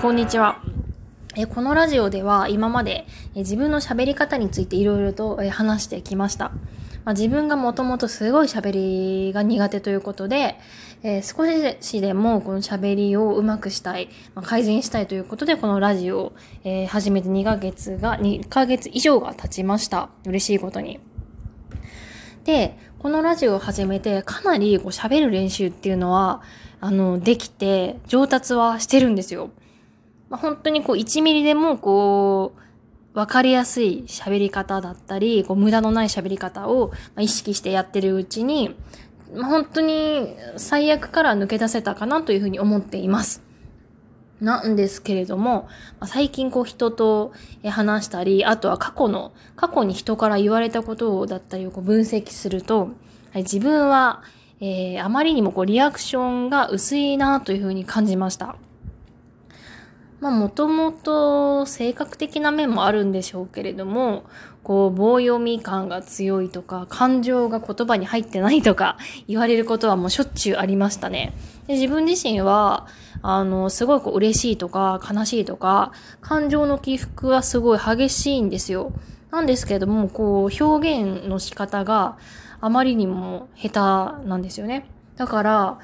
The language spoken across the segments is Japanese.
こんにちは。えこのラジオでは今までえ自分の喋り方についていろいろとえ話してきました。まあ、自分がもともとすごい喋りが苦手ということで、えー、少しでもこの喋りをうまくしたい、まあ、改善したいということでこのラジオを、え、始めて2ヶ月が、2ヶ月以上が経ちました。嬉しいことに。で、このラジオを始めてかなりこう喋る練習っていうのは、あの、できて上達はしてるんですよ。まあ、本当にこう1ミリでもこう、わかりやすい喋り方だったり、こう無駄のない喋り方を意識してやってるうちに、まあ、本当に最悪から抜け出せたかなというふうに思っています。なんですけれども、最近こう人と話したり、あとは過去の、過去に人から言われたことだったりをこう分析すると、自分は、えー、あまりにもこうリアクションが薄いなというふうに感じました。まあもともと性格的な面もあるんでしょうけれども、こう棒読み感が強いとか、感情が言葉に入ってないとか言われることはもうしょっちゅうありましたね。で自分自身は、あの、すごいこう嬉しいとか悲しいとか、感情の起伏はすごい激しいんですよ。なんですけれども、こう表現の仕方があまりにも下手なんですよね。だから、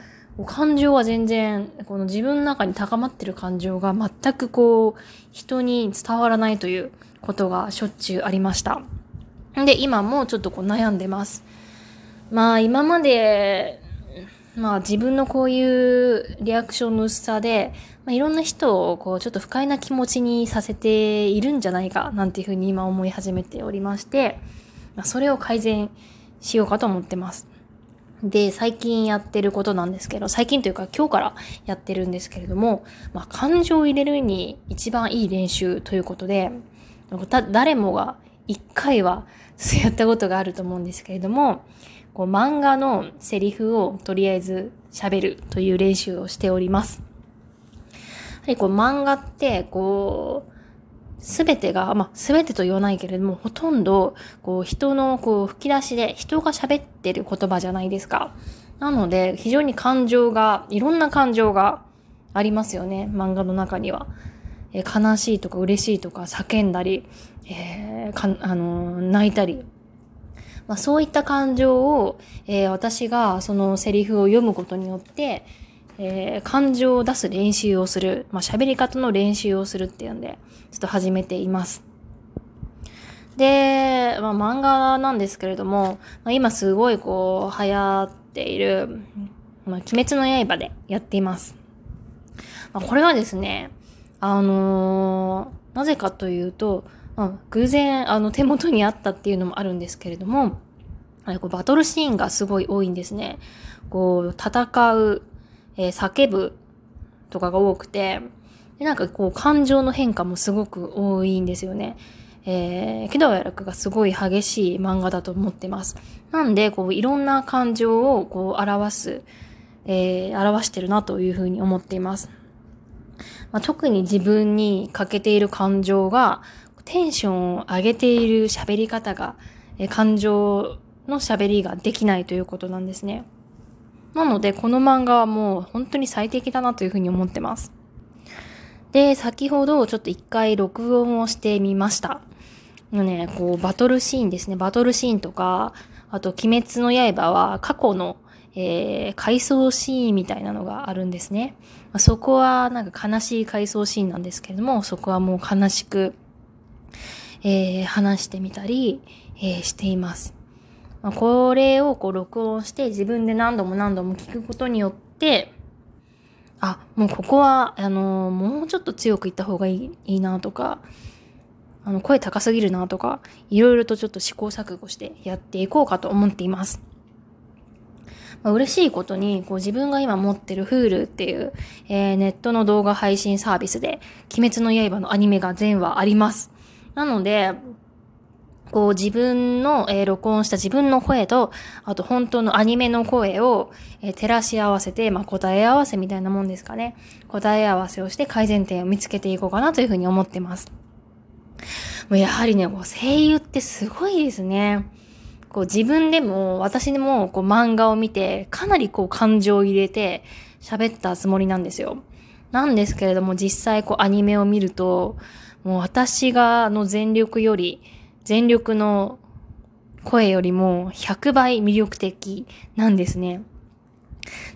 感情は全然、この自分の中に高まってる感情が全くこう、人に伝わらないということがしょっちゅうありました。で、今もちょっとこう悩んでます。まあ今まで、まあ自分のこういうリアクションの薄さで、まあ、いろんな人をこうちょっと不快な気持ちにさせているんじゃないかなんていうふうに今思い始めておりまして、まあ、それを改善しようかと思ってます。で、最近やってることなんですけど、最近というか今日からやってるんですけれども、まあ、感情を入れるに一番いい練習ということで、誰もが一回はやったことがあると思うんですけれども、こう漫画のセリフをとりあえず喋るという練習をしております。はりこう漫画って、こう、すべてが、まあ、すべてと言わないけれども、ほとんど、こう、人の、こう、吹き出しで、人が喋ってる言葉じゃないですか。なので、非常に感情が、いろんな感情がありますよね、漫画の中には。え、悲しいとか嬉しいとか叫んだり、えー、か、あのー、泣いたり。まあ、そういった感情を、えー、私がそのセリフを読むことによって、えー、感情を出す練習をする、まあ、喋り方の練習をするっていうんで、ちょっと始めています。で、まあ、漫画なんですけれども、まあ、今すごいこう、流行っている、まあ、鬼滅の刃でやっています。まあ、これはですね、あのー、なぜかというと、まあ、偶然、あの、手元にあったっていうのもあるんですけれども、こうバトルシーンがすごい多いんですね。こう、戦う、えー、叫ぶとかが多くて、でなんかこう感情の変化もすごく多いんですよね。えー、喜怒哀楽がすごい激しい漫画だと思ってます。なんで、こう、いろんな感情をこう表す、えー、表してるなというふうに思っています。まあ、特に自分に欠けている感情が、テンションを上げている喋り方が、えー、感情の喋りができないということなんですね。なので、この漫画はもう本当に最適だなというふうに思ってます。で、先ほどちょっと一回録音をしてみました。のね、こう、バトルシーンですね。バトルシーンとか、あと、鬼滅の刃は過去の、えー、回想シーンみたいなのがあるんですね。まあ、そこはなんか悲しい回想シーンなんですけれども、そこはもう悲しく、えー、話してみたり、えー、しています。まあ、これをこう録音して自分で何度も何度も聞くことによって、あ、もうここは、あのー、もうちょっと強く言った方がいいいいなとか、あの、声高すぎるなとか、いろいろとちょっと試行錯誤してやっていこうかと思っています。まあ、嬉しいことに、こう自分が今持ってる Hulu っていう、えー、ネットの動画配信サービスで、鬼滅の刃のアニメが全話あります。なので、こう自分の、えー、録音した自分の声と、あと本当のアニメの声を、えー、照らし合わせて、まあ、答え合わせみたいなもんですかね。答え合わせをして改善点を見つけていこうかなというふうに思ってます。もうやはりね、こう声優ってすごいですね。こう自分でも、私でもこう漫画を見て、かなりこう感情を入れて喋ったつもりなんですよ。なんですけれども、実際こうアニメを見ると、もう私がの全力より、全力の声よりも100倍魅力的なんですね。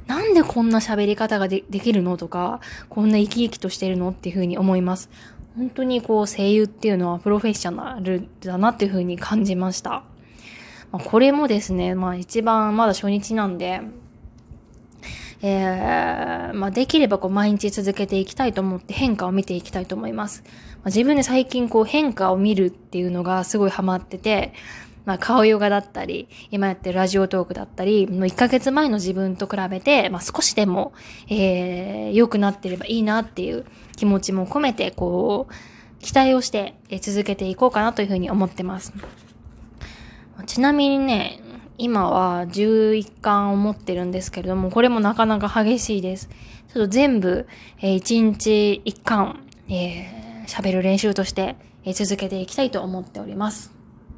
なんでこんな喋り方ができるのとか、こんな生き生きとしてるのっていうふうに思います。本当にこう声優っていうのはプロフェッショナルだなっていうふうに感じました。ま、これもですね、まあ一番まだ初日なんで、えー、まあ、できればこう毎日続けていきたいと思って変化を見ていきたいと思います。まあ、自分で最近こう変化を見るっていうのがすごいハマってて、まあ、顔ヨガだったり、今やってるラジオトークだったり、もう1ヶ月前の自分と比べて、まあ、少しでも、えー、良くなってればいいなっていう気持ちも込めて、こう、期待をして続けていこうかなというふうに思ってます。ちなみにね、今は11巻を持ってるんですけれども、これもなかなか激しいです。ちょっと全部、えー、1日1巻、えー、喋る練習として、えー、続けていきたいと思っております。